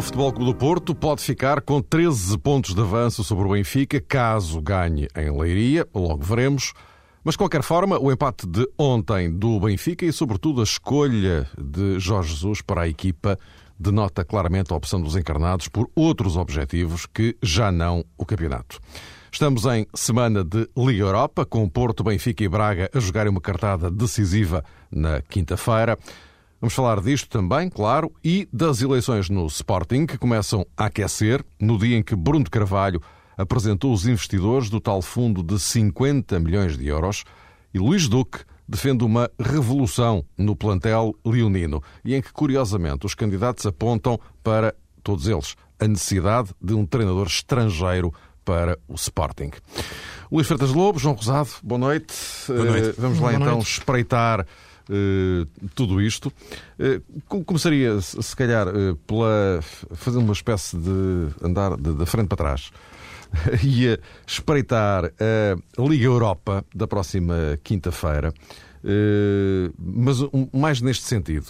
o Futebol Clube do Porto pode ficar com 13 pontos de avanço sobre o Benfica, caso ganhe em Leiria, logo veremos. Mas, de qualquer forma, o empate de ontem do Benfica e, sobretudo, a escolha de Jorge Jesus para a equipa denota claramente a opção dos encarnados por outros objetivos que já não o campeonato. Estamos em semana de Liga Europa, com Porto, Benfica e Braga a jogarem uma cartada decisiva na quinta-feira. Vamos falar disto também, claro, e das eleições no Sporting, que começam a aquecer no dia em que Bruno Carvalho apresentou os investidores do tal fundo de 50 milhões de euros e Luís Duque defende uma revolução no plantel leonino e em que, curiosamente, os candidatos apontam para, todos eles, a necessidade de um treinador estrangeiro para o Sporting. Luís Freitas Lobo, João Rosado, boa noite. Boa noite. Uh, vamos lá boa então noite. espreitar tudo isto. Uh, começaria, se calhar, uh, pela fazer uma espécie de andar de frente para trás e a espreitar a Liga Europa da próxima quinta-feira. mas mais neste sentido,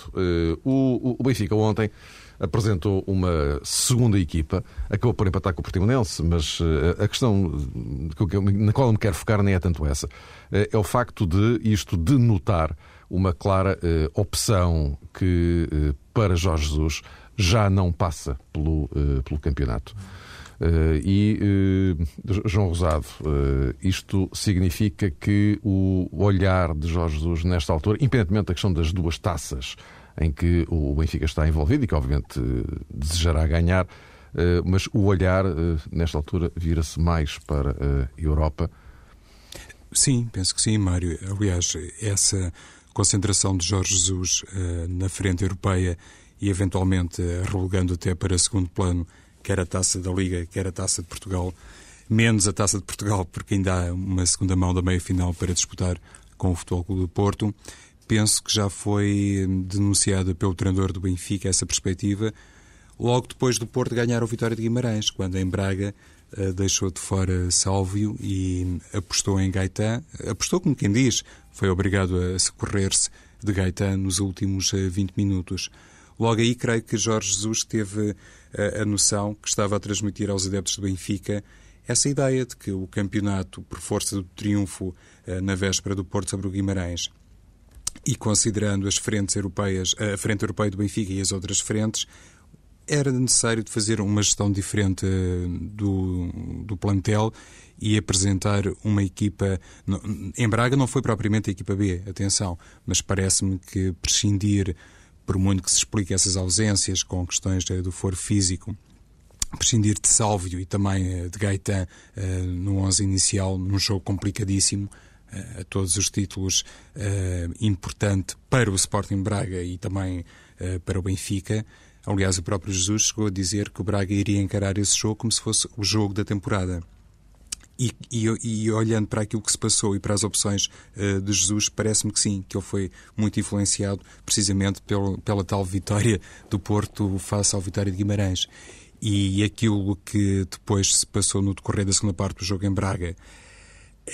o Benfica ontem apresentou uma segunda equipa, acabou por empatar com o Portimonense, mas a questão na qual eu me quero focar nem é tanto essa. É o facto de isto denotar uma clara eh, opção que, eh, para Jorge Jesus, já não passa pelo, eh, pelo campeonato. e, João Rosado, isto significa que o olhar de Jorge Jesus, nesta altura, independentemente da questão das duas taças em que o Benfica está envolvido e que, obviamente, desejará ganhar, mas o olhar, nesta altura, vira-se mais para a Europa. Sim, penso que sim, Mário. Aliás, essa concentração de Jorge Jesus uh, na frente europeia e eventualmente uh, relegando até para segundo plano quer a taça da Liga, quer a taça de Portugal, menos a taça de Portugal, porque ainda há uma segunda mão da meia final para disputar com o Futebol Clube do Porto. Penso que já foi denunciada pelo treinador do Benfica essa perspectiva, logo depois do Porto ganhar o Vitória de Guimarães, quando em Braga deixou de fora Sálvio e apostou em Gaetan. Apostou, como quem diz, foi obrigado a socorrer-se de Gaetan nos últimos 20 minutos. Logo aí, creio que Jorge Jesus teve a, a noção que estava a transmitir aos adeptos do Benfica essa ideia de que o campeonato, por força do triunfo na véspera do Porto sobre o Guimarães, e considerando as frentes europeias, a frente europeia do Benfica e as outras frentes, era necessário de fazer uma gestão diferente do, do plantel e apresentar uma equipa. Em Braga não foi propriamente a equipa B, atenção, mas parece-me que prescindir, por muito que se explique essas ausências com questões do foro físico, prescindir de Sálvio e também de Gaetan uh, no 11 inicial, num jogo complicadíssimo, uh, a todos os títulos, uh, importante para o Sporting Braga e também para o Benfica. Aliás, o próprio Jesus chegou a dizer que o Braga iria encarar esse jogo como se fosse o jogo da temporada. E, e, e, olhando para aquilo que se passou e para as opções uh, de Jesus, parece-me que sim, que ele foi muito influenciado precisamente pelo, pela tal vitória do Porto face ao Vitória de Guimarães. E aquilo que depois se passou no decorrer da segunda parte do jogo em Braga,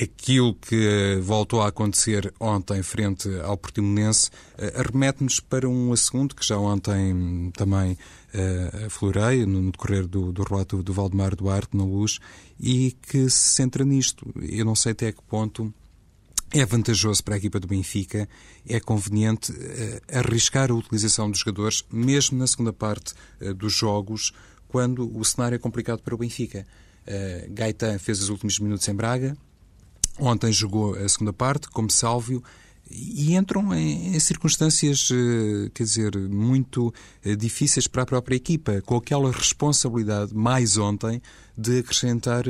aquilo que voltou a acontecer ontem frente ao Portimonense uh, remete-nos para um assunto que já ontem também uh, aflorei no decorrer do, do relato do Valdemar Duarte na Luz e que se centra nisto. Eu não sei até que ponto é vantajoso para a equipa do Benfica, é conveniente uh, arriscar a utilização dos jogadores, mesmo na segunda parte dos jogos, quando o cenário é complicado para o Benfica. Uh, Gaetan fez os últimos minutos em Braga, ontem jogou a segunda parte, como Sálvio, e entram em, em circunstâncias, quer dizer, muito difíceis para a própria equipa, com aquela responsabilidade, mais ontem, de acrescentar,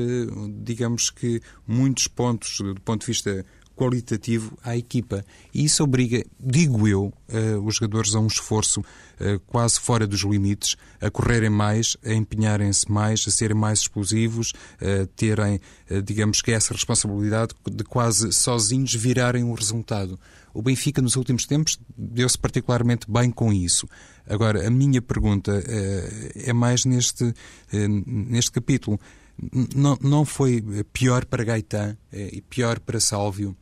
digamos que, muitos pontos do ponto de vista qualitativo à equipa. E isso obriga, digo eu, uh, os jogadores a um esforço uh, quase fora dos limites, a correrem mais, a empenharem-se mais, a serem mais explosivos, a terem, uh, digamos que, essa responsabilidade de quase sozinhos virarem o resultado. O Benfica, nos últimos tempos, deu-se particularmente bem com isso. Agora, a minha pergunta é mais neste, neste capítulo. Não, não foi pior para Gaetan e pior para Sálvio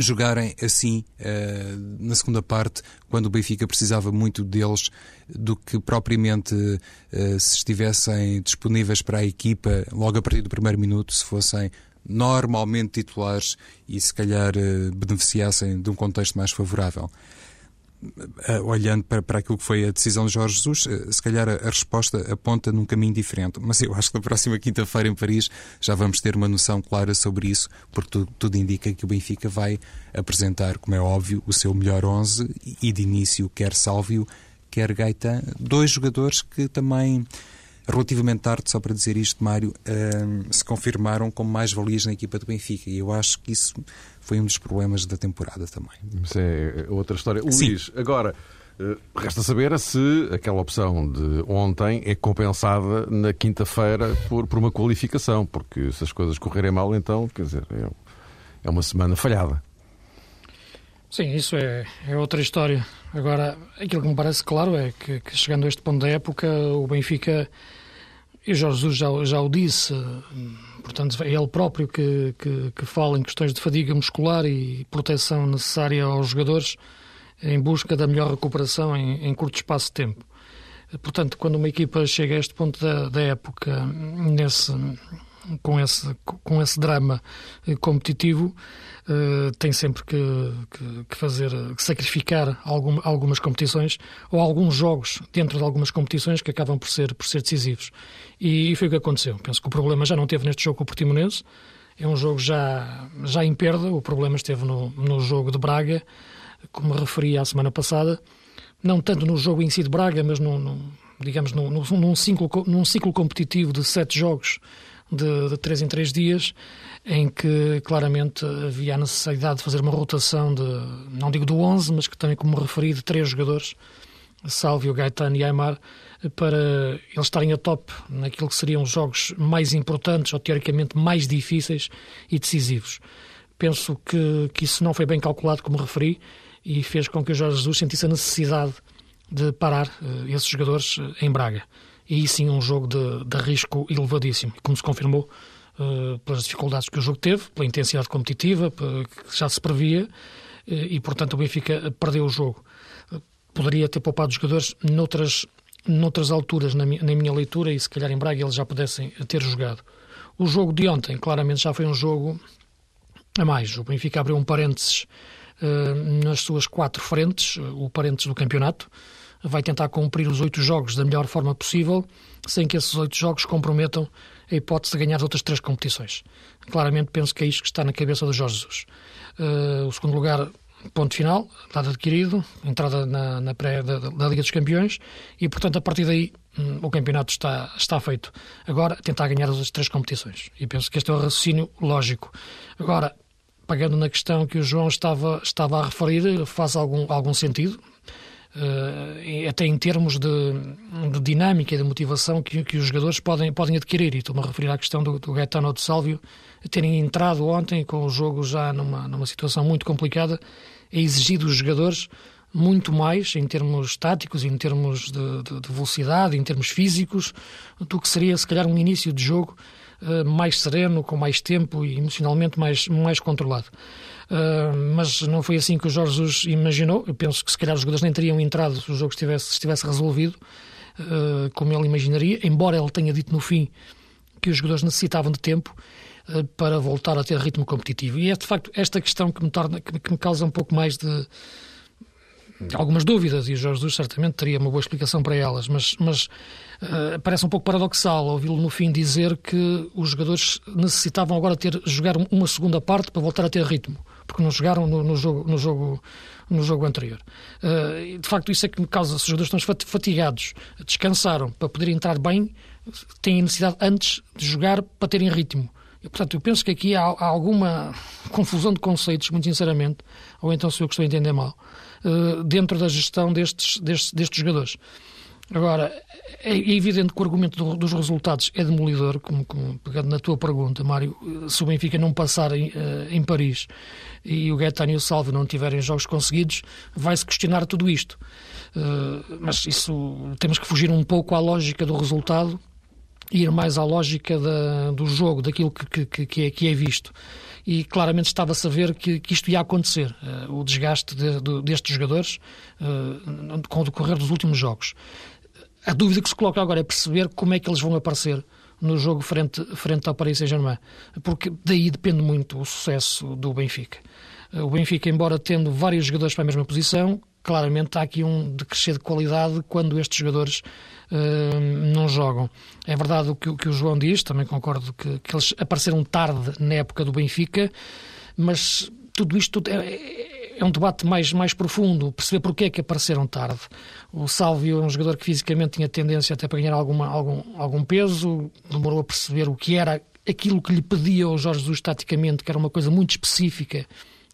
jogarem assim uh, na segunda parte, quando o Benfica precisava muito deles, do que propriamente uh, se estivessem disponíveis para a equipa logo a partir do primeiro minuto, se fossem normalmente titulares e se calhar uh, beneficiassem de um contexto mais favorável. Uh, olhando para, para aquilo que foi a decisão de Jorge Jesus, uh, se calhar a, a, resposta aponta num caminho diferente. Mas eu acho que na próxima quinta-feira em Paris já vamos ter uma noção clara sobre isso, porque tudo, tudo, indica que o Benfica vai apresentar, como é óbvio, o seu melhor 11 e de início quer Sálvio, quer Gaetan, dois jogadores que também relativamente tarde, só para dizer isto, Mário, uh, se confirmaram como mais-valias na equipa do Benfica. E eu acho que isso foi um dos problemas da temporada também. Isso é outra história. Luís, Sim. agora. Eh, resta saber se aquela opção de ontem é compensada na quinta-feira por, por uma qualificação, porque se as coisas correrem mal, então, quer dizer, é, é uma semana falhada. Sim, isso é, é outra história. Agora, aquilo que me parece claro é que, que chegando a este ponto da época, o Benfica e Jorge Jesus já, já o disse, portanto, é ele próprio que, que, que, fala em questões de fadiga muscular e proteção necessária aos jogadores em busca da melhor recuperação em, em curto espaço de tempo. Portanto, quando uma equipa chega a este ponto da, da época, nesse, com, esse, com esse drama competitivo, uh, tem sempre que, que, que, fazer, que sacrificar algum, algumas competições ou alguns jogos dentro de algumas competições que acabam por ser, por ser decisivos. E, e foi o que aconteceu. Penso que o problema já não teve neste jogo com o Portimonense, é um jogo já, já em perda, o problema esteve no, no jogo de Braga, como referi a semana passada, não tanto no jogo em si de Braga, mas no, digamos, num, ciclo, num ciclo competitivo de sete jogos de, de três em três dias, em que claramente havia a necessidade de fazer uma rotação de, não digo do 11, mas que também, como referi, de três jogadores, Salvio, Gaetano e Aymar, para eles estarem a top naquilo que seriam os jogos mais importantes ou teoricamente mais difíceis e decisivos. Penso que, que isso não foi bem calculado, como referi, e fez com que o Jorge Jesus sentisse a necessidade de parar uh, esses jogadores uh, em Braga. E sim um jogo de, de risco elevadíssimo, como se confirmou uh, pelas dificuldades que o jogo teve, pela intensidade competitiva, que já se previa, e portanto o Benfica perdeu o jogo. Poderia ter poupado os jogadores noutras, noutras alturas, na minha, na minha leitura, e se calhar em Braga eles já pudessem ter jogado. O jogo de ontem, claramente, já foi um jogo a mais. O Benfica abriu um parênteses uh, nas suas quatro frentes, o parênteses do campeonato, vai tentar cumprir os oito jogos da melhor forma possível, sem que esses oito jogos comprometam a hipótese de ganhar as outras três competições. Claramente penso que é isto que está na cabeça do Jorge Jesus. Uh, o segundo lugar, ponto final, dado adquirido, entrada na, na pré da, da, Liga dos Campeões e, portanto, a partir daí um, o campeonato está, está feito. Agora, tentar ganhar as outras três competições. E penso que este é o raciocínio lógico. Agora, pagando na questão que o João estava, estava a referir, faz algum, algum sentido. Uh, até em termos de, de, dinâmica e de motivação que, que, os jogadores podem, podem adquirir. E estou-me a referir à questão do, do Gaetano de Sálvio terem entrado ontem com o jogo já numa, numa situação muito complicada, é exigir dos jogadores muito mais em termos táticos, em termos de, de, de, velocidade, em termos físicos, do que seria se calhar um início de jogo uh, mais sereno, com mais tempo e emocionalmente mais, mais controlado. Uh, mas não foi assim que o Jorge Jesus imaginou. Eu penso que se calhar os jogadores nem teriam entrado se o jogo estivesse, estivesse resolvido, uh, como ele imaginaria, embora ele tenha dito no fim que os jogadores necessitavam de tempo uh, para voltar a ter ritmo competitivo. E é de facto esta questão que me, torna, que me causa um pouco mais de algumas dúvidas e o Jorge Jesus certamente teria uma boa explicação para elas, mas, mas uh, parece um pouco paradoxal ouvi-lo no fim dizer que os jogadores necessitavam agora ter jogar uma segunda parte para voltar a ter ritmo porque não jogaram no, no jogo, no, jogo, no jogo anterior. Uh, de facto, isso é que me causa, se os jogadores estão fatigados, descansaram para poderem entrar bem, têm necessidade antes de jogar para terem ritmo. E, portanto, eu penso que aqui há, há, alguma confusão de conceitos, muito sinceramente, ou então se eu estou a entender mal, uh, dentro da gestão destes, destes, destes jogadores. Agora, é evidente que o argumento do, dos resultados é demolidor, como, como, pegando na tua pergunta, Mário, se o Benfica não passar em, uh, em Paris e o Gaetano e o Salvo não tiverem jogos conseguidos, vai-se questionar tudo isto. Uh, mas isso temos que fugir um pouco à lógica do resultado ir mais à lógica da, do jogo, daquilo que, que, que, é, que é visto. e claramente estava-se a ver que, que, isto ia acontecer, uh, o desgaste de, de, destes jogadores uh, com o decorrer dos últimos jogos. A dúvida que se coloca agora é perceber como é que eles vão aparecer no jogo frente, frente ao Paris Saint-Germain, porque daí depende muito o sucesso do Benfica. O Benfica, embora tendo vários jogadores para a mesma posição, claramente há aqui um decrescer de qualidade quando estes jogadores uh, não jogam. É verdade o que, o que, o João diz, também concordo que, que, eles apareceram tarde na época do Benfica, mas tudo isto é, é um debate mais, mais profundo, perceber porque é que apareceram tarde. O Sálvio é um jogador que fisicamente tinha tendência até para ganhar alguma, algum, algum peso, demorou a perceber o que era aquilo que lhe pedia ao Jorge Jesus taticamente, que era uma coisa muito específica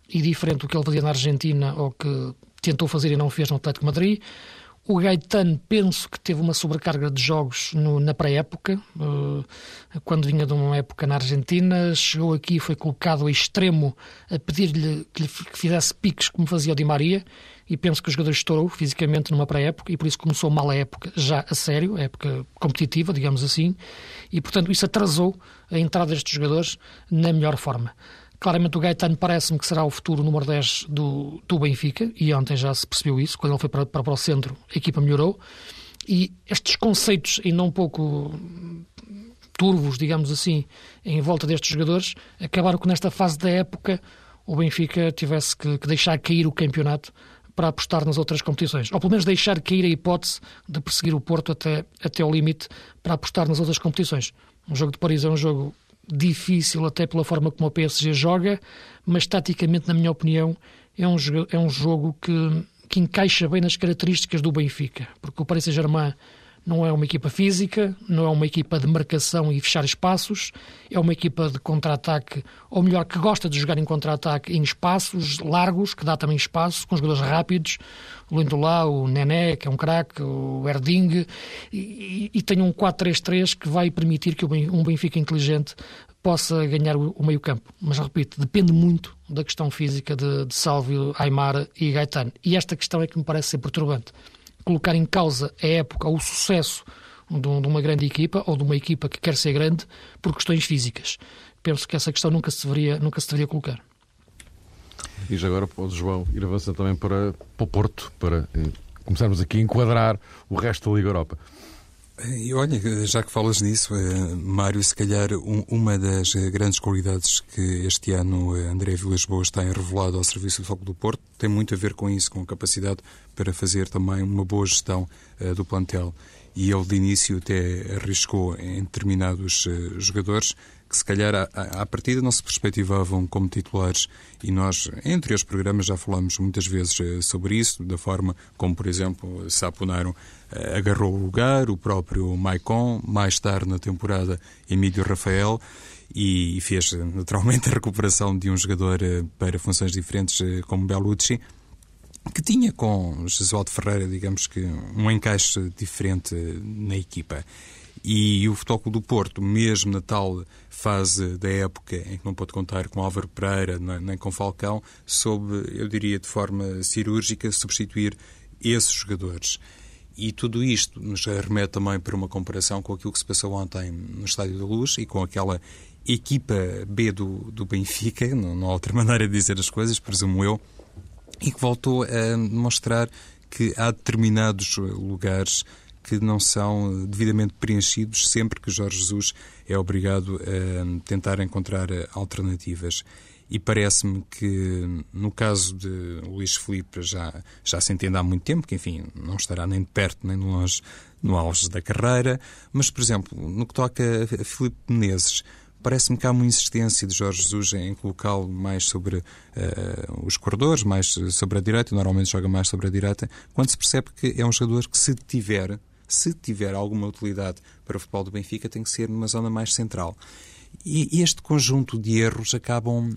e diferente do que ele fazia na Argentina ou que tentou fazer e não fez no Atlético Madrid. O Gaetano, penso que teve uma sobrecarga de jogos no, na pré-época, uh, quando vinha de uma época na Argentina. Chegou aqui e foi colocado a extremo a pedir-lhe que lhe que fizesse piques como fazia o Di Maria. E penso que o jogador estourou fisicamente numa pré-época e por isso começou mal a época, já a sério, a época competitiva, digamos assim. E portanto isso atrasou a entrada destes jogadores na melhor forma. Claramente o Gaetano parece-me que será o futuro número 10 do, do Benfica, e ontem já se percebeu isso, quando ele foi para, para o centro, a equipa melhorou. E estes conceitos, ainda um pouco turvos, digamos assim, em volta destes jogadores, acabaram que nesta fase da época o Benfica tivesse que, que deixar cair o campeonato para apostar nas outras competições. Ou pelo menos deixar cair a hipótese de perseguir o Porto até, até ao limite para apostar nas outras competições. Um jogo de Paris é um jogo difícil até pela forma como o PSG joga, mas taticamente, na minha opinião, é um, é um jogo que, que encaixa bem nas características do Benfica, porque o Paris Saint-Germain não é uma equipa física, não é uma equipa de marcação e fechar espaços, é uma equipa de contra-ataque, ou melhor, que gosta de jogar em contra-ataque em espaços largos, que dá também espaço, com jogadores rápidos, o Lindolá, o Nené, que é um craque, o Erding, e, e tem um 4-3-3 que vai permitir que um Benfica inteligente possa ganhar o meio campo. Mas, repito, depende muito da questão física de, de Aymar e Gaetano. E esta questão é que me parece ser perturbante colocar em causa a época, o sucesso de uma grande equipa ou de uma equipa que quer ser grande por questões físicas. Penso que essa questão nunca se deveria, nunca se deveria colocar. E já agora João, ir avançando também para, para o Porto, para eh, começarmos aqui a enquadrar o resto da Liga Europa. E olha, já que falas nisso, eh, Mário, se calhar um, uma das eh, grandes qualidades que este ano eh, André Vilas Boas tem revelado ao Serviço do Foco do Porto tem muito a ver com isso, com a capacidade para fazer também uma boa gestão do plantel. E ele de início até arriscou em determinados uh, jogadores que se calhar à, à partida não se perspectivavam como titulares. E nós, entre os programas, já falamos muitas vezes uh, sobre isso, da forma como, por exemplo, Saponaram eh, agarrou o lugar, o próprio Maicon, mais tarde na temporada Emílio Rafael, e fez naturalmente a recuperação de um jogador eh, para funções diferentes eh, como Bellucci, que tinha com Jesualdo Ferreira, digamos que, um encaixe diferente na equipa. E o Futebol do Porto, mesmo na tal fase da época em que não pôde contar com Álvaro Pereira nem com Falcão, soube, eu diria de forma cirúrgica, substituir esses jogadores. E tudo isto nos remete também para uma comparação com aquilo que se passou ontem no Estádio da Luz e com aquela equipa B do, do Benfica, não, não há outra maneira de dizer as coisas, presumo eu, e que voltou a mostrar que há determinados lugares que não são devidamente preenchidos sempre que Jorge Jesus é obrigado a tentar encontrar alternativas. E parece-me que no caso de Luís Filipe já, já se entende há muito tempo, que enfim, não estará nem de perto nem de longe no auge da carreira, mas, por exemplo, no que toca a Filipe Menezes, parece-me que há uma insistência de Jorge Jesus em colocá-lo mais sobre uh, os corredores, mais sobre a direita, normalmente joga mais sobre a direita, quando se percebe que é um jogador que se tiver, se tiver alguma utilidade para o futebol do Benfica, tem que ser numa zona mais central. E este conjunto de erros acabam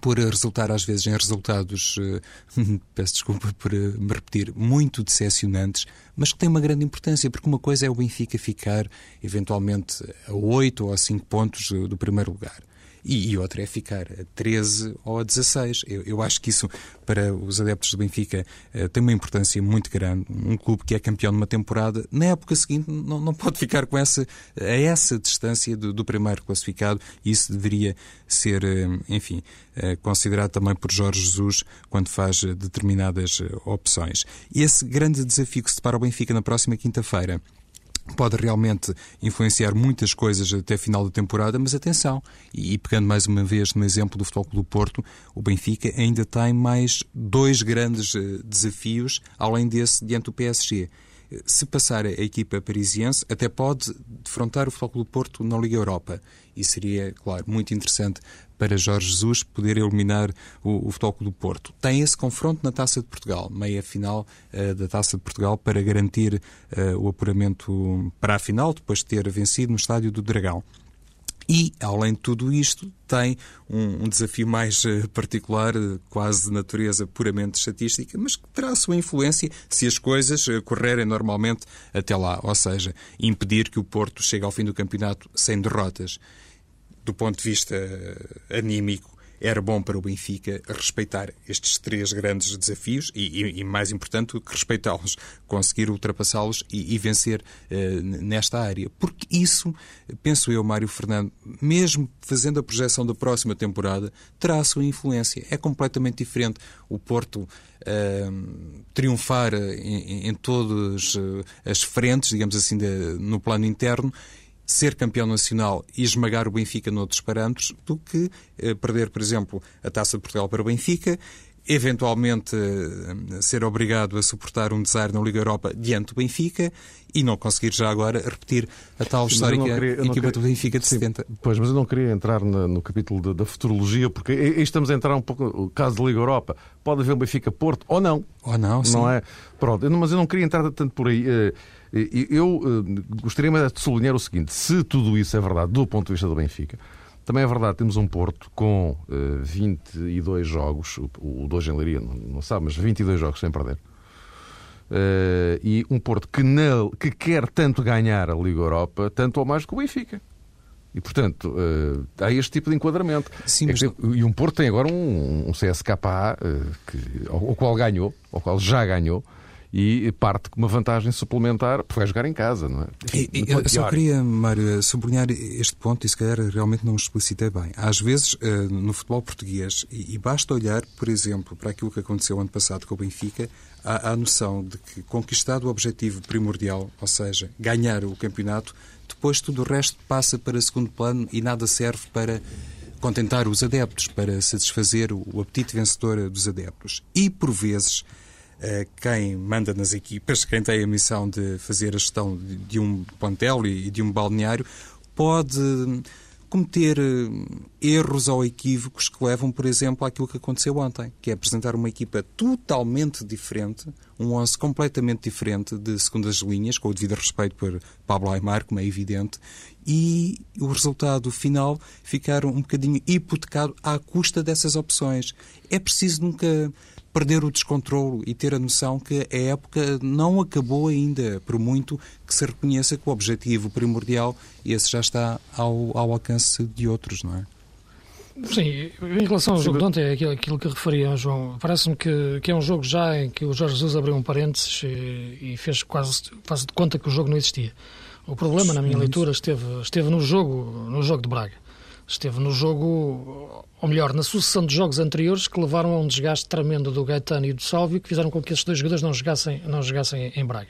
por resultar às vezes em resultados, uh, peço desculpa por uh, me repetir, muito decepcionantes, mas que têm uma grande importância, porque uma coisa é o Benfica ficar eventualmente a 8 ou a 5 pontos do primeiro lugar. E, e outra é ficar a 13 ou a 16. Eu, eu acho que isso, para os adeptos do Benfica, uh, tem uma importância muito grande. Um clube que é campeão numa temporada, na época seguinte, não, não pode ficar com essa, a essa distância do, do primeiro classificado, e isso deveria ser, uh, enfim, uh, considerado também por Jorge Jesus quando faz determinadas opções. Esse grande desafio que se depara o Benfica na próxima quinta-feira pode realmente influenciar muitas coisas até a final da temporada, mas atenção, e, pegando mais uma vez no exemplo do Futebol Clube do Porto, o Benfica ainda tem mais dois grandes eh, desafios, além desse, diante do PSG. Se passar a equipa parisiense, até pode defrontar o Futebol Clube do Porto na Liga Europa. E seria, claro, muito interessante para Jorge Jesus poder eliminar o, o Futebol do Porto. Tem esse confronto na Taça de Portugal, meia final uh, da Taça de Portugal, para garantir uh, o apuramento para a final, depois de ter vencido no Estádio do Dragão. E, além de tudo isto, tem um, um desafio mais uh, particular, quase de natureza puramente estatística, mas que terá a sua influência se as coisas uh, correrem normalmente até lá. Ou seja, impedir que o Porto chegue ao fim do campeonato sem derrotas do ponto de vista anímico, era bom para o Benfica respeitar estes três grandes desafios e, e, e mais importante, respeitá-los, conseguir ultrapassá-los e, e, vencer uh, nesta área. Porque isso, penso eu, Mário Fernando, mesmo fazendo a projeção da próxima temporada, terá a sua influência. É completamente diferente o Porto uh, triunfar em, em todas eh, as frentes, digamos assim, de, no plano interno ser campeão nacional e esmagar o Benfica noutros parâmetros do que eh, perder, por exemplo, a Taça de Portugal para o Benfica, eventualmente eh, ser obrigado a suportar um desar na Liga Europa diante do Benfica e não conseguir já agora repetir a tal histórica queria, equipa queria, do Benfica de sim, 70. Pois, mas eu não queria entrar na, no capítulo da, da, futurologia, porque aí estamos a entrar um pouco no caso da Liga Europa. Pode haver um Benfica Porto ou não. Ou não, sim. Não é? Pronto, mas eu não queria entrar tanto por aí. Uh, eu eh, gostaria de sublinhar o seguinte: se tudo isso é verdade do ponto de vista do Benfica, também é verdade, temos um Porto com 22 eh, jogos, o 2 em Leiria não sabe, mas 22 jogos sem perder. Uh, e um Porto que, não, que quer tanto ganhar a Liga Europa, tanto ou mais que o Benfica. E, portanto, uh, há este tipo de enquadramento. Sim, é mas... que, e um Porto tem agora um, um CSKA uh, que, ao, ao, qual ganhou, ao qual já ganhou, e parte com uma vantagem suplementar, porque vai jogar em casa, não é? Enfim, eu só queria, Mário, sublinhar este ponto e se calhar realmente não explicitei bem. Às vezes, eh, no futebol português, e basta olhar, por exemplo, para aquilo que aconteceu ano passado com o Benfica, há a noção de que conquistado o objetivo primordial, ou seja, ganhar o campeonato, depois tudo o resto passa para segundo plano e nada serve para contentar os adeptos, para satisfazer o apetite vencedor dos adeptos. E, por vezes, quem manda nas equipas, quem tem a missão de fazer a gestão de um plantel e de um balneário, pode cometer eh, erros ou equívocos que levam, por exemplo, àquilo que aconteceu ontem, que é apresentar uma equipa totalmente diferente, um 11 completamente diferente de segundas linhas, com o devido respeito por Pablo Aymar, como é evidente, e o resultado final ficar um bocadinho hipotecado à custa dessas opções. É preciso nunca perder o descontrolo e ter a noção que a época não acabou ainda, por muito que se reconheça que o objetivo primordial, esse já está ao, ao alcance de outros, não é? Sim, em relação ao jogo de ontem, é aquilo, aquilo que referia, João, parece-me que, que é um jogo já em que o Jorge Jesus abriu um parênteses e, e fez quase, quase de conta que o jogo não existia. O problema, na minha leitura, esteve, esteve no jogo, no jogo de Braga esteve no jogo, ou melhor, na sucessão de jogos anteriores que levaram a um desgaste tremendo do Gaetano e do Salvio, que fizeram com que esses dois jogadores não jogassem, não jogassem em Braga.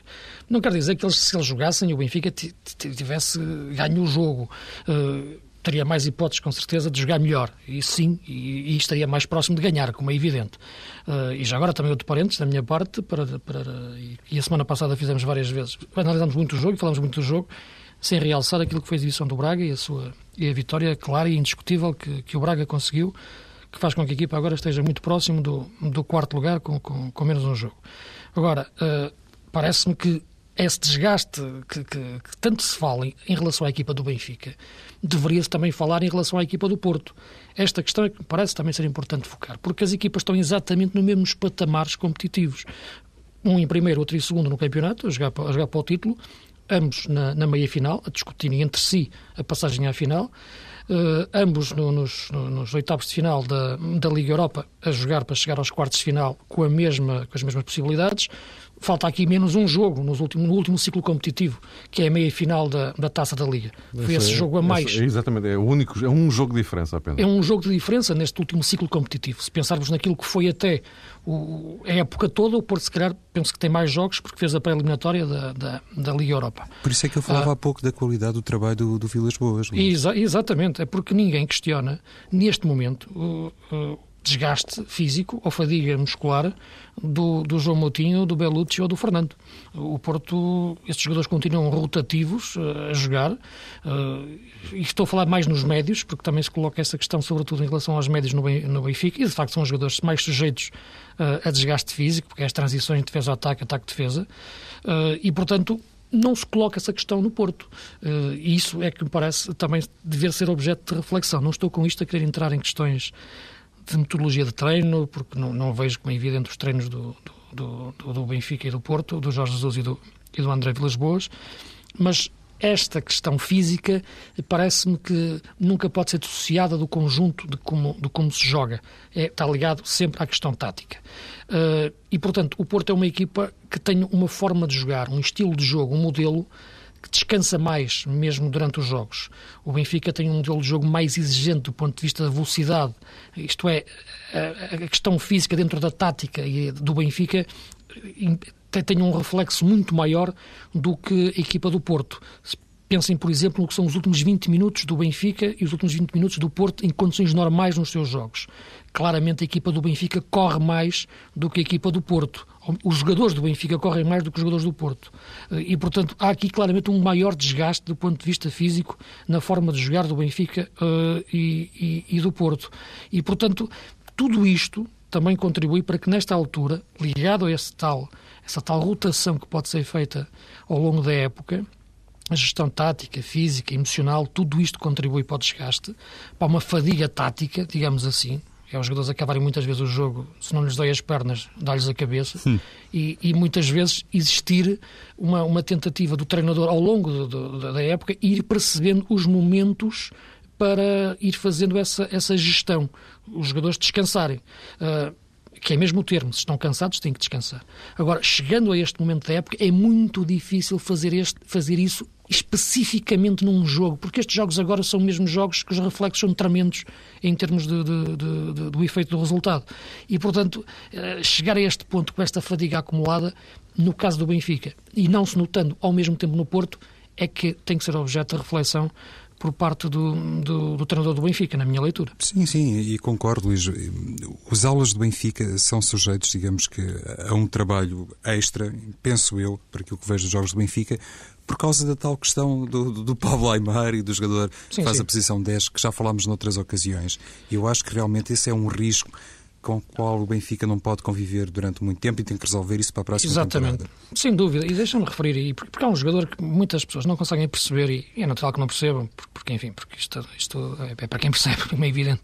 Não quer dizer que eles, se eles jogassem, o Benfica tivesse ganho o jogo. Uh, teria mais hipóteses, com certeza, de jogar melhor. E sim, e, e estaria mais próximo de ganhar, como é evidente. Uh, e já agora também outro parênteses da minha parte, para, para, e a semana passada fizemos várias vezes, analisamos muito o jogo, falamos muito do jogo, sem realçar aquilo que foi a exibição do Braga e a sua e a vitória clara e indiscutível que, que o Braga conseguiu, que faz com que a equipa agora esteja muito próximo do, do quarto lugar, com, com, com menos um jogo. Agora, uh, parece-me que esse desgaste que, que, que, tanto se fala em, em relação à equipa do Benfica, deveria-se também falar em relação à equipa do Porto. Esta questão é que parece também ser importante focar, porque as equipas estão exatamente nos mesmos patamares competitivos. Um em primeiro, outro em segundo no campeonato, a jogar, a jogar para o título, ambos na, na meia-final, a discutirem entre si a passagem à final. Uh, ambos no, nos, no, nos oitavos de final da, da Liga Europa, a jogar para chegar aos quartos de final com, a mesma, com as mesmas possibilidades falta aqui menos um jogo nos último, no último ciclo competitivo, que é a meia-final da, da Taça da Liga. Foi esse, esse jogo a mais. Esse, exatamente, é, o único, é um jogo de diferença apenas. É um jogo de diferença neste último ciclo competitivo. Se pensarmos naquilo que foi até o, a época toda, o Porto, se calhar, penso que tem mais jogos porque fez a pré-eliminatória da, da, da, Liga Europa. Por isso é que eu falava ah, há pouco da qualidade do trabalho do, do Vilas Boas. Exa exatamente, é porque ninguém questiona, neste momento, o, o desgaste físico ou fadiga muscular do, do João Moutinho, do Belucci ou do Fernando. O Porto, estes jogadores continuam rotativos uh, a jogar, uh, e estou a falar mais nos médios, porque também se coloca essa questão, sobretudo em relação aos médios no, Benfica, e de facto são os jogadores mais sujeitos uh, a desgaste físico, porque é as transições de defesa-ataque, ataque-defesa, e portanto não se coloca essa questão no Porto. E isso é que me parece também dever ser objeto de reflexão. Não estou com isto a querer entrar em questões de metodologia de treino, porque não, não vejo como é evidente os treinos do, do, do, do, Benfica e do Porto, do Jorge Jesus e do, e do André Vilas Boas, mas esta questão física parece-me que nunca pode ser dissociada do conjunto de como, de como se joga. É, está ligado sempre à questão tática. Uh, e, portanto, o Porto é uma equipa que tem uma forma de jogar, um estilo de jogo, um modelo que descansa mais, mesmo durante os jogos. O Benfica tem um modelo de jogo mais exigente do ponto de vista da velocidade. Isto é, a questão física dentro da tática do Benfica tem um reflexo muito maior do que a equipa do Porto. Pensem, por exemplo, no que são os últimos 20 minutos do Benfica e os últimos 20 minutos do Porto em condições normais nos seus jogos. Claramente a equipa do Benfica corre mais do que a equipa do Porto. Os jogadores do Benfica correm mais do que os jogadores do Porto. E, portanto, há aqui claramente um maior desgaste do ponto de vista físico na forma de jogar do Benfica uh, e, e, e do Porto. E, portanto, tudo isto também contribui para que, nesta altura, ligado a esse tal, essa tal rotação que pode ser feita ao longo da época, a gestão tática, física, emocional, tudo isto contribui para o desgaste, para uma fadiga tática, digamos assim. É os jogadores acabarem muitas vezes o jogo, se não lhes dói as pernas, dá-lhes a cabeça. E, e, muitas vezes existir uma, uma tentativa do treinador ao longo do, do, da época ir percebendo os momentos para ir fazendo essa, essa gestão, os jogadores descansarem. Uh, que é mesmo o termo, se estão cansados têm que descansar. Agora, chegando a este momento da época, é muito difícil fazer, este, fazer isso especificamente num jogo, porque estes jogos agora são mesmo jogos que os reflexos são tremendos em termos de, de, de, do efeito do resultado. E, portanto, eh, chegar a este ponto com esta fadiga acumulada, no caso do Benfica, e não se notando ao mesmo tempo no Porto, é que tem que ser objeto de reflexão por parte do, do, do, treinador do Benfica, na minha leitura. Sim, sim, e concordo, Luís. Os aulas do Benfica são sujeitos, digamos que, a um trabalho extra, penso eu, para aquilo que vejo dos jogos do Benfica, por causa da tal questão do, do Pablo Aymar e do jogador sim, que faz sim. a posição 10, que já falámos noutras ocasiões. E eu acho que realmente esse é um risco com o qual o Benfica não pode conviver durante muito tempo e tem que resolver isso para a próxima Exatamente. temporada. Sem dúvida. E deixa-me referir aí, porque, há um jogador que muitas pessoas não conseguem perceber e é natural que não percebam, porque, enfim, porque isto, isto é para quem percebe, é evidente,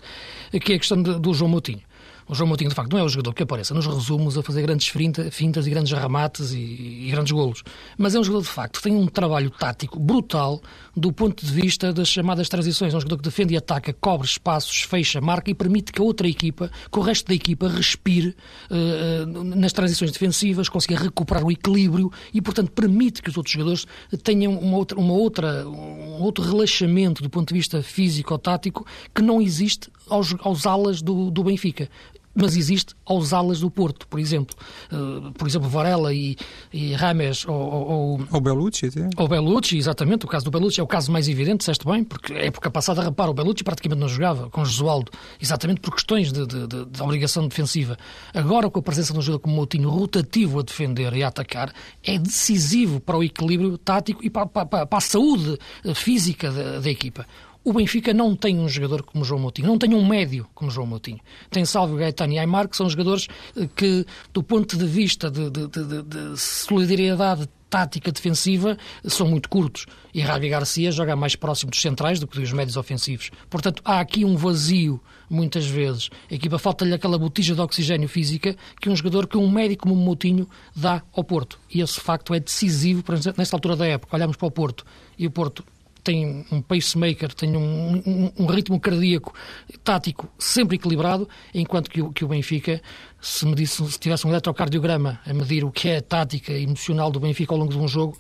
que é a questão de, do João Moutinho. O João Moutinho, de facto, não é o jogador que aparece nos resumos a fazer grandes fintas e grandes remates e, e, grandes golos. Mas é um jogador, de facto, que tem um trabalho tático brutal do ponto de vista das chamadas transições. É um jogador que defende e ataca, cobre espaços, fecha, marca e permite que a outra equipa, que o resto da equipa, respire uh, nas transições defensivas, consiga recuperar o equilíbrio e, portanto, permite que os outros jogadores tenham uma outra, uma outra, um outro relaxamento do ponto de vista físico-tático que não existe aos, aos alas do, do Benfica mas existe aos alas do Porto, por exemplo. Uh, por exemplo, Varela e, e Rames ou... Ou, ou Belucci, até. Ou Belucci, exatamente. O caso do Belucci é o caso mais evidente, disseste bem, porque a época passada, repara, o Belucci praticamente não jogava com o Josualdo, exatamente por questões de, de, de, de, obrigação defensiva. Agora, com a presença de um jogador como Moutinho, rotativo a defender e a atacar, é decisivo para o equilíbrio tático e para, para, para a saúde física da, da equipa. O Benfica não tem um jogador como João Moutinho, não tem um médio como João Moutinho. Tem Salvo, Gaetano e Aymar, que são jogadores eh, que, do ponto de vista de, de, de, de solidariedade tática defensiva, são muito curtos. E Ravi Garcia joga mais próximo dos centrais do que dos médios ofensivos. Portanto, há aqui um vazio, muitas vezes. A equipa falta-lhe aquela botija de oxigênio física que um jogador, que um médico como o Moutinho, dá ao Porto. E esse facto é decisivo, exemplo, nesta altura da época. Olhamos para o Porto e o Porto tem um pacemaker, tem um, um, um, ritmo cardíaco tático sempre equilibrado, enquanto que o, que o Benfica, se, medisse, se tivesse um eletrocardiograma a medir o que é a tática emocional do Benfica ao longo de um jogo,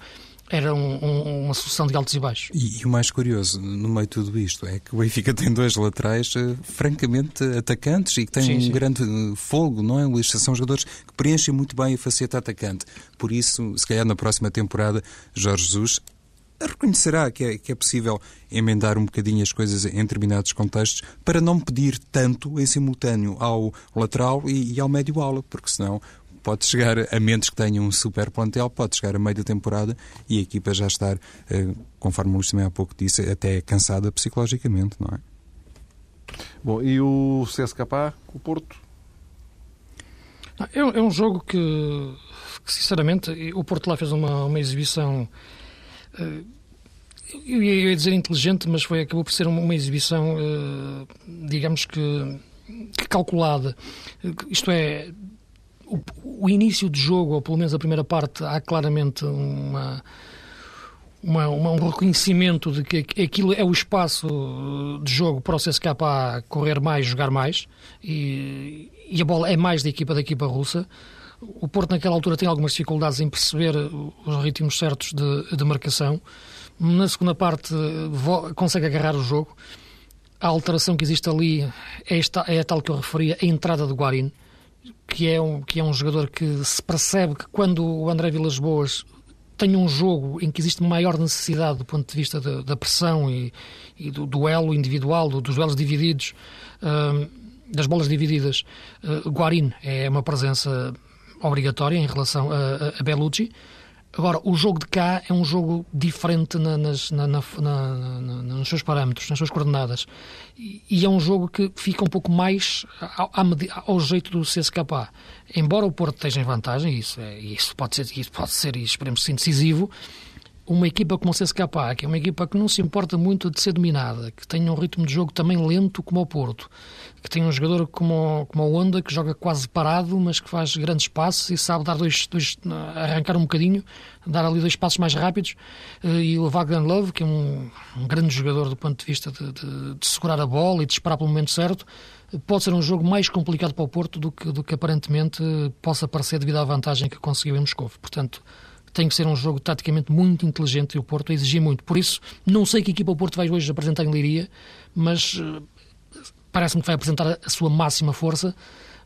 era um, um, uma sucessão de altos e baixos. E, e, o mais curioso no meio de tudo isto é que o Benfica tem dois laterais uh, francamente atacantes e que têm sim, um sim. grande uh, fogo, não é, Luís? São jogadores que preenchem muito bem a faceta atacante. Por isso, se calhar na próxima temporada, Jorge Jesus reconhecerá que é, que é possível emendar um bocadinho as coisas em determinados contextos para não pedir tanto em simultâneo ao lateral e, e ao médio-ala, porque senão pode chegar a menos que tenha um super plantel, pode chegar a meio da temporada e a equipa já estar, eh, conforme o Luís também há pouco disse, até cansada psicologicamente, não é? Bom, e o CSKA, o Porto? É, é um jogo que, que, sinceramente, o Porto lá fez uma, uma exibição. Eh, eu ia dizer inteligente, mas foi, acabou por ser uma exibição, eh, digamos que, que calculada. Isto é, o, o, início de jogo, ou pelo menos a primeira parte, há claramente uma, uma, uma, um reconhecimento de que aquilo é o espaço de jogo para o CSKA correr mais, jogar mais, e, e a bola é mais da equipa da equipa russa. O Porto, naquela altura, tem algumas dificuldades em perceber os ritmos certos de, de marcação. Na segunda parte, consegue agarrar o jogo. A alteração que existe ali é, esta, é a tal que eu referia, a entrada de Guarin que é um, que é um jogador que se percebe que quando o André Vilas Boas tem um jogo em que existe maior necessidade do ponto de vista da, pressão e, e, do duelo individual, do, dos duelos divididos, uh, das bolas divididas, uh, Guarin é uma presença obrigatória em relação a, a, Bellucci. Agora, o jogo de cá é um jogo diferente na, nas, na, na, nos seus parâmetros, nas suas coordenadas. E, é um jogo que fica um pouco mais ao, ao jeito do CSKA. Embora o Porto esteja em vantagem, isso, é, isso pode ser, isso pode ser e esperemos decisivo, uma equipa como o CSKA, que é uma equipa que não se importa muito de ser dominada, que tem um ritmo de jogo também lento como o Porto, que tem um jogador como, como o Honda, que joga quase parado, mas que faz grandes passos e sabe dar dois, dois arrancar um bocadinho, dar ali dois passos mais rápidos, eh, e o Wagner Love, que é um, um grande jogador do ponto de vista de, de, de, segurar a bola e de esperar pelo momento certo, pode ser um jogo mais complicado para o Porto do que, do que aparentemente possa parecer devido à vantagem que conseguiu em Moscou. Portanto, tem que ser um jogo taticamente muito inteligente e o Porto exigir muito. Por isso, não sei que equipa o Porto vai hoje apresentar em Leiria, mas uh, parece-me que vai apresentar a sua máxima força,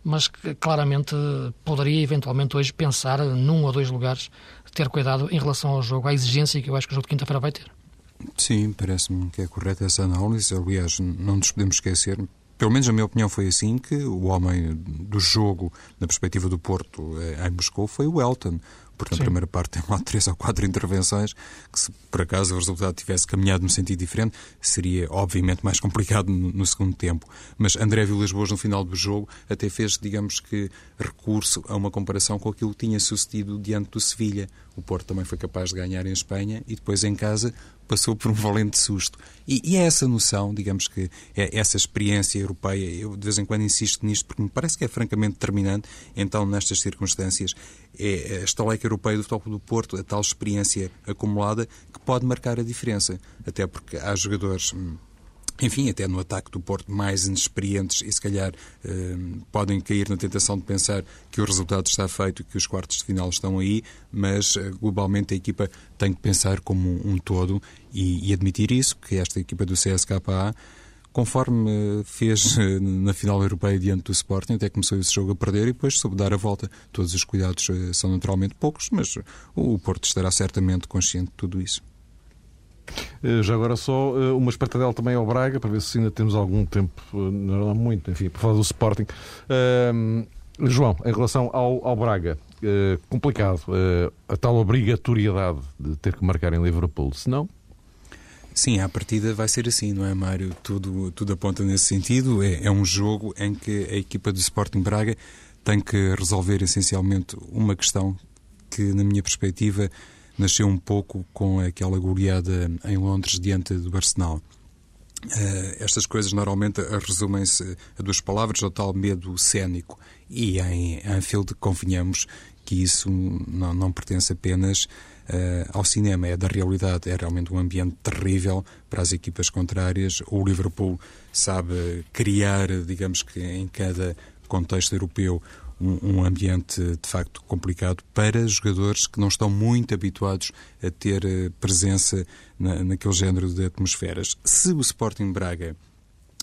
mas que claramente poderia eventualmente hoje pensar num ou dois lugares, ter cuidado em relação ao jogo, à exigência que eu acho que o jogo de quinta-feira vai ter. Sim, parece-me que é correta essa análise. Aliás, não nos podemos esquecer, pelo menos a minha opinião foi assim, que o homem do jogo, na perspectiva do Porto eh, em Moscou, foi o Elton porque na primeira parte tem lá três ou quatro intervenções, que se por acaso o resultado tivesse caminhado num sentido diferente, seria obviamente mais complicado no, no segundo tempo. Mas André Vilas Boas, no final do jogo, até fez, digamos que, recurso a uma comparação com aquilo que tinha sucedido diante do Sevilha. O Porto também foi capaz de ganhar em Espanha e depois em casa passou por um valente susto. E, e, é essa noção, digamos que é essa experiência europeia, eu de vez em quando insisto nisto porque me parece que é francamente determinante, então nestas circunstâncias, é a estaleca europeia do Futebol do Porto, a tal experiência acumulada que pode marcar a diferença. Até porque há jogadores hum, enfim, até no ataque do Porto, mais inexperientes e se calhar eh, podem cair na tentação de pensar que o resultado está feito que os quartos de final estão aí, mas eh, globalmente a equipa tem que pensar como um, um todo e, e, admitir isso, que esta equipa do CSKA, conforme eh, fez eh, na final europeia diante do Sporting, até começou esse jogo a perder e depois soube dar a volta. Todos os cuidados são naturalmente poucos, mas o Porto estará certamente consciente de tudo isso. Eh, já agora só eh, uma espartadela também ao Braga, para ver se ainda temos algum tempo, eh, não há muito, enfim, para falar do Sporting. Uh, João, em relação ao, ao Braga, complicado a tal obrigatoriedade de ter que marcar em Liverpool, se não... Sim, à partida vai ser assim, não é, Mário? Tudo, tudo aponta nesse sentido. É, é um jogo em que a equipa do Sporting Braga tem que resolver essencialmente uma questão que, na minha perspectiva, nasceu um pouco com aquela goleada em Londres diante do Arsenal. Uh, estas coisas normalmente resumem-se a duas palavras, o tal medo cénico. E em Anfield, convenhamos que isso não, não pertence apenas uh, ao cinema, é da realidade. É realmente um ambiente terrível para as equipas contrárias. O Liverpool sabe criar, digamos que em cada contexto europeu, um, ambiente de facto complicado para jogadores que não estão muito habituados a ter eh, presença na, naquele género de atmosferas. Se o Sporting Braga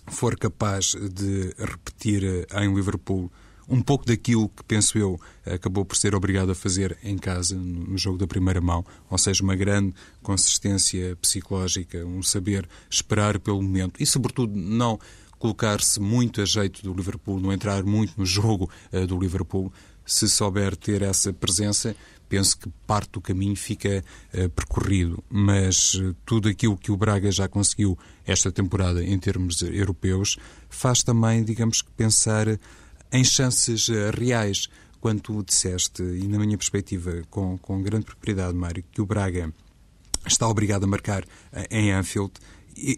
for capaz de repetir eh, em Liverpool um pouco daquilo que, penso eu, acabou por ser obrigado a fazer em casa, no jogo da primeira mão, ou seja, uma grande consistência psicológica, um saber esperar pelo momento e, sobretudo, não colocar-se muito a jeito do Liverpool, não entrar muito no jogo uh, do Liverpool, se souber ter essa presença, penso que parte do caminho fica uh, percorrido. Mas uh, tudo aquilo que o Braga já conseguiu esta temporada em termos europeus faz também, digamos que, pensar em chances reais. Quando tu disseste, e na minha perspectiva, com, com grande propriedade, Mário, que o Braga está obrigado a marcar em Anfield,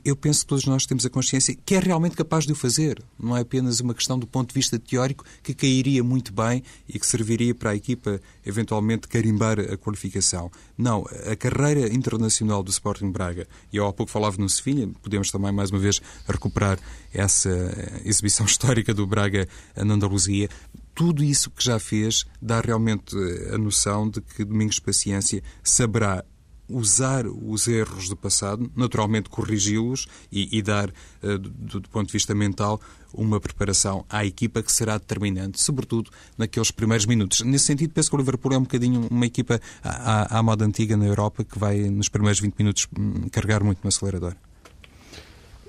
eu penso que todos nós temos a consciência que é realmente capaz de o fazer. Não é apenas uma questão do ponto de vista teórico que cairia muito bem e que serviria para a equipa eventualmente carimbar a qualificação. Não, a carreira internacional do Sporting Braga, e eu há pouco falava no Sevilha, podemos também mais uma vez recuperar essa exibição histórica do Braga na Andaluzia, tudo isso que já fez dá realmente a noção de que Domingos Paciência saberá usar os erros do passado, naturalmente corrigi-los e, e, dar, uh, do, do, ponto de vista mental, uma preparação à equipa que será determinante, sobretudo naqueles primeiros minutos. Nesse sentido, penso que o Liverpool é um bocadinho uma equipa à, à moda antiga na Europa que vai, nos primeiros 20 minutos, hum, carregar muito no acelerador.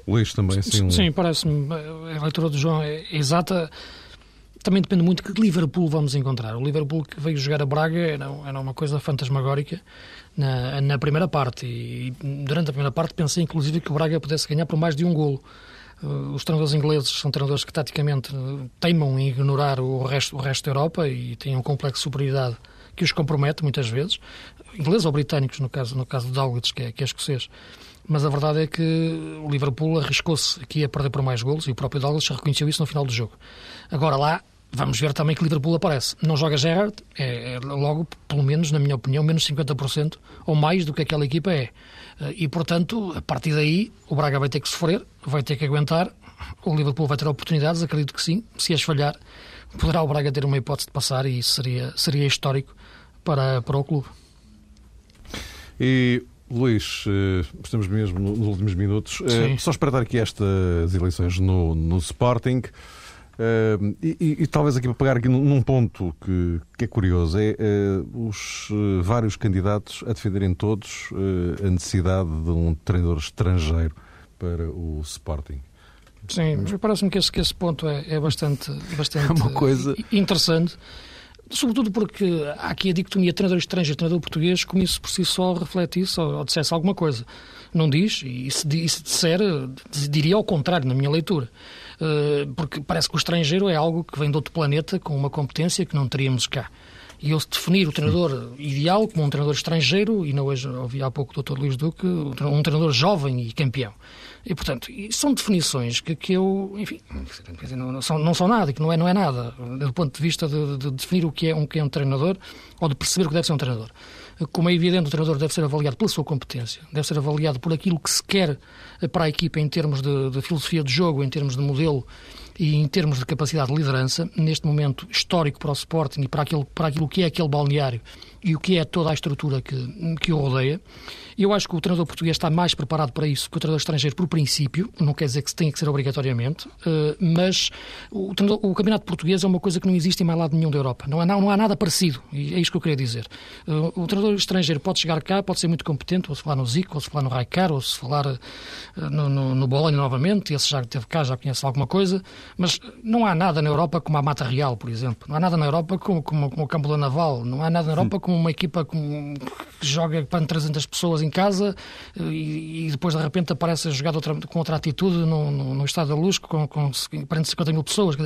Luís, também, sim. Sim, parece-me. A leitura do João é exata também depende muito de que Liverpool vamos encontrar. O Liverpool que veio jogar a Braga era uma coisa fantasmagórica na, na primeira parte e durante a primeira parte pensei inclusive que o Braga pudesse ganhar por mais de um golo. Uh, os treinadores ingleses são treinadores que taticamente teimam em ignorar o resto, o resto da Europa e têm um complexo de superioridade que os compromete muitas vezes, ingleses ou britânicos no caso, no caso de Dalglish, que é, que é escocês. Mas a verdade é que o Liverpool arriscou-se aqui a perder por mais golos e o próprio Douglas reconheceu isso no final do jogo. Agora lá, vamos ver também que Liverpool aparece. Não joga Gerrard, é, é logo, pelo menos, na minha opinião, menos 50% ou mais do que aquela equipa é. E, portanto, a partir daí, o Braga vai ter que sofrer, vai ter que aguentar. O Liverpool vai ter oportunidades, acredito que sim. Se as falhar, poderá o Braga ter uma hipótese de passar e isso seria, seria histórico para, para o clube. E Luís, eh, estamos mesmo nos últimos minutos. Eh, Sim. Só espreitar aqui estas eleições no, no Sporting. Uh, e, e, e, talvez aqui para pegar aqui num, ponto que, que, é curioso é uh, os uh, vários candidatos a defenderem todos a necessidade de um treinador estrangeiro para o Sporting. Sim, parece-me que esse, que esse ponto é, é bastante, bastante é uma coisa... interessante sobretudo porque há aqui a dicotomia treinador estrangeiro treinador português, como isso por si só reflete isso ou, ou dissesse alguma coisa. Não diz, e se, e se disser, diria ao contrário, na minha leitura. Uh, porque parece que o estrangeiro é algo que vem de outro planeta com uma competência que não teríamos cá. E eu definir o treinador ideal como um treinador estrangeiro, e não hoje ouvi há pouco o Dr. Luís Duque, um treinador jovem e campeão. E, portanto, são definições que, que eu, enfim, não, são, não são nada, que não é, não é nada, do ponto de vista de, de definir o que, é um, que é um treinador ou de perceber o que deve ser um treinador. Como é evidente, o treinador deve ser avaliado pela sua competência, deve ser avaliado por aquilo que se quer para a equipa em termos de, de filosofia de jogo, em termos de modelo e em termos de capacidade de liderança, neste momento histórico para o Sporting e para aquilo, para aquilo que é aquele balneário e o que é toda a estrutura que, que o rodeia. Eu acho que o treinador português está mais preparado para isso que o treinador estrangeiro, por princípio, não quer dizer que tenha que ser obrigatoriamente, eh, mas o, o campeonato português é uma coisa que não existe em mais lado nenhum da Europa. Não há, não há nada parecido, e é isto que eu queria dizer. Eh, o treinador estrangeiro pode chegar cá, pode ser muito competente, ou se falar no Zico, ou se falar no Raikar, ou se falar eh, no, no, no Bologna novamente, esse já esteve cá, já conhece alguma coisa, mas não há nada na Europa como a Mata Real, por exemplo. Não há nada na Europa como, como, como o Campo da Naval. Não há nada na Europa como uma equipa com, que joga para 300 pessoas em casa e, e, depois de repente aparece a jogar outra, com outra atitude no, no, no Estado da Luz com, com 50 mil pessoas.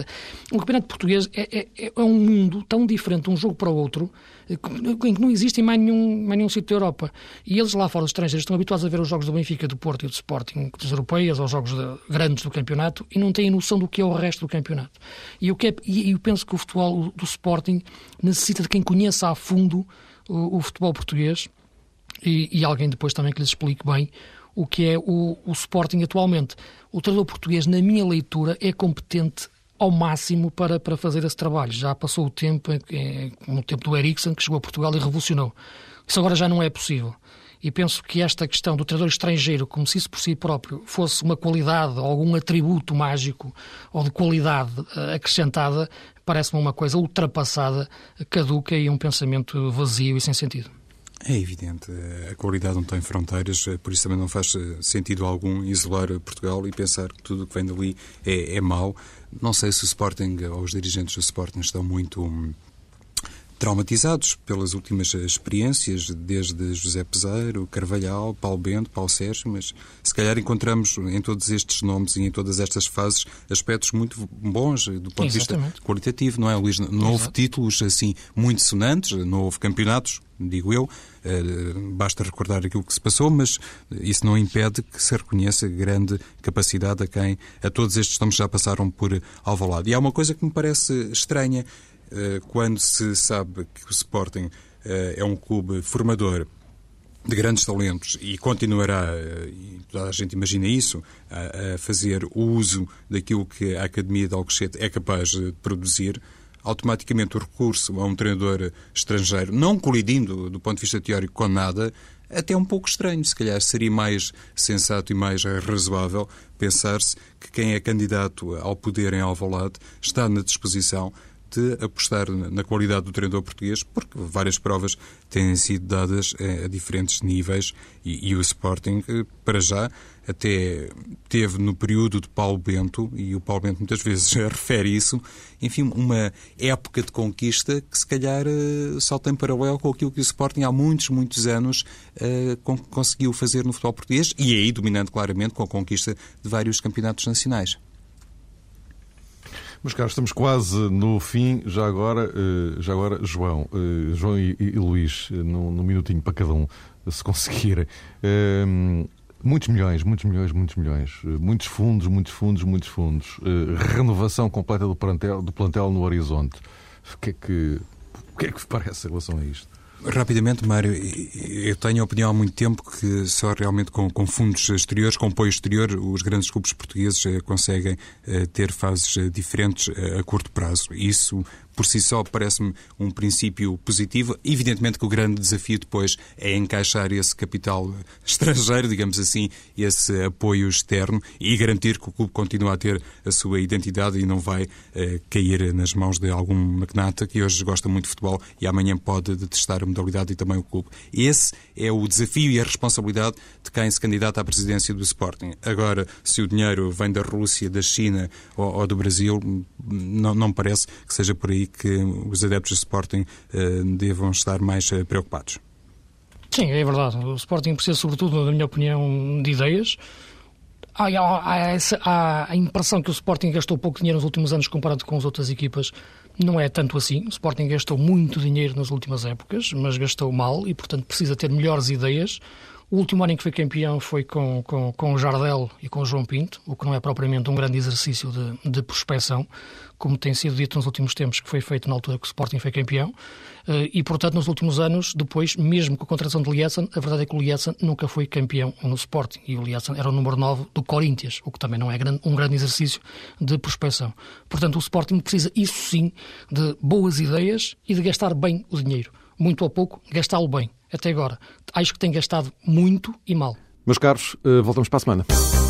O campeonato português é, é, é um mundo tão diferente de um jogo para o outro em que não existe em mais nenhum, mais nenhum sítio da Europa. E eles lá fora, os estrangeiros, estão habituados a ver os jogos do Benfica, do Porto e do Sporting, dos europeias, ou jogos de, grandes do campeonato, e não têm noção do que é o resto do campeonato. E eu, que e eu penso que o futebol do Sporting necessita de quem conheça a fundo o, o futebol português e, e, alguém depois também que lhes explique bem o que é o, o Sporting atualmente. O treinador português, na minha leitura, é competente ao máximo para, para fazer esse trabalho. Já passou o tempo, no tempo do Ericsson, que chegou a Portugal e revolucionou. Isso agora já não é possível. E penso que esta questão do treinador estrangeiro, como se isso por si próprio fosse uma qualidade, algum atributo mágico ou de qualidade eh, acrescentada, parece-me uma coisa ultrapassada, caduca e um pensamento vazio e sem sentido. É evidente, a qualidade não tem fronteiras, por isso também não faz sentido algum isolar Portugal e pensar que tudo o que vem dali é, é mau. Não sei se o Sporting ou os dirigentes do Sporting estão muito hum, traumatizados pelas últimas experiências, desde José Peseiro, Carvalhal, Paulo Bento, Paulo Sérgio, mas se calhar encontramos em todos estes nomes e em todas estas fases aspectos muito bons do ponto Exatamente. de vista qualitativo, não é, Luís? Não houve títulos assim muito sonantes, não houve campeonatos, digo eu, eh, basta recordar aquilo que se passou, mas isso não impede que se reconheça grande capacidade a quem, a todos estes nomes já passaram por Alvalade. E há uma coisa que me parece estranha, quando se sabe que o Sporting eh, é um clube formador de grandes talentos e continuará, eh, e toda a gente imagina isso, a, fazer o uso daquilo que a Academia de Alcochete é capaz de produzir, automaticamente o recurso a um treinador estrangeiro, não colidindo do ponto de vista teórico com nada, até um pouco estranho. Se calhar seria mais sensato e mais razoável pensar-se que quem é candidato ao poder em Alvalade está na disposição de apostar na qualidade do treinador português, porque várias provas têm sido dadas a, diferentes níveis e, e, o Sporting, eh, para já, até teve no período de Paulo Bento, e o Paulo Bento muitas vezes refere isso, enfim, uma época de conquista que se calhar eh, salta em paralelo com aquilo que o Sporting há muitos, muitos anos uh, conseguiu fazer no futebol português e aí dominando claramente com a conquista de vários campeonatos nacionais. Mas, caros, estamos quase no fim. Já agora, eh, já agora João, eh, João e, e Luís, eh, num, minutinho para cada um, se conseguirem. Muitos milhões, muitos milhões, muitos milhões. Muitos fundos, muitos fundos, muitos fundos. Renovação completa do plantel, do plantel no horizonte. O que é que, o que, é que parece em relação a isto? Rapidamente, Mário, eu tenho a opinião há muito tempo que só realmente com, com fundos exteriores, com apoio exterior, os grandes clubes portugueses eh, conseguem eh, ter fases eh, diferentes a curto prazo. Isso por si só parece-me um princípio positivo. Evidentemente que o grande desafio depois é encaixar esse capital estrangeiro, digamos assim, esse apoio externo e garantir que o clube continua a ter a sua identidade e não vai eh, cair nas mãos de algum magnata que hoje gosta muito de futebol e amanhã pode detestar a modalidade e também o clube. Esse é o desafio e a responsabilidade de quem se candidata à presidência do Sporting. Agora, se o dinheiro vem da Rússia, da China ou, ou do Brasil, não, não parece que seja por aí e que os adeptos do Sporting uh, devam estar mais uh, preocupados. Sim, é verdade. O Sporting precisa, sobretudo, na minha opinião, de ideias. Há, há, essa, há, a impressão que o Sporting gastou pouco dinheiro nos últimos anos comparado com as outras equipas. Não é tanto assim. O Sporting gastou muito dinheiro nas últimas épocas, mas gastou mal e, portanto, precisa ter melhores ideias. O último ano em que foi campeão foi com, com, com o Jardel e com o João Pinto, o que não é propriamente um grande exercício de, de prospecção, como tem sido dito nos últimos tempos, que foi feito na altura que o Sporting foi campeão. Eh, e, portanto, nos últimos anos, depois, mesmo com a contratação de Lietzen, a verdade é que o Lietzen nunca foi campeão no Sporting. E o Lietzen era o número 9 do Corinthians, o que também não é um grande exercício de prospecção. Portanto, o Sporting precisa, isso sim, de boas ideias e de gastar bem o dinheiro. Muito ou pouco, gastá-lo bem até agora. Acho que tem gastado muito e mal. Meus caros, eh, voltamos para a semana.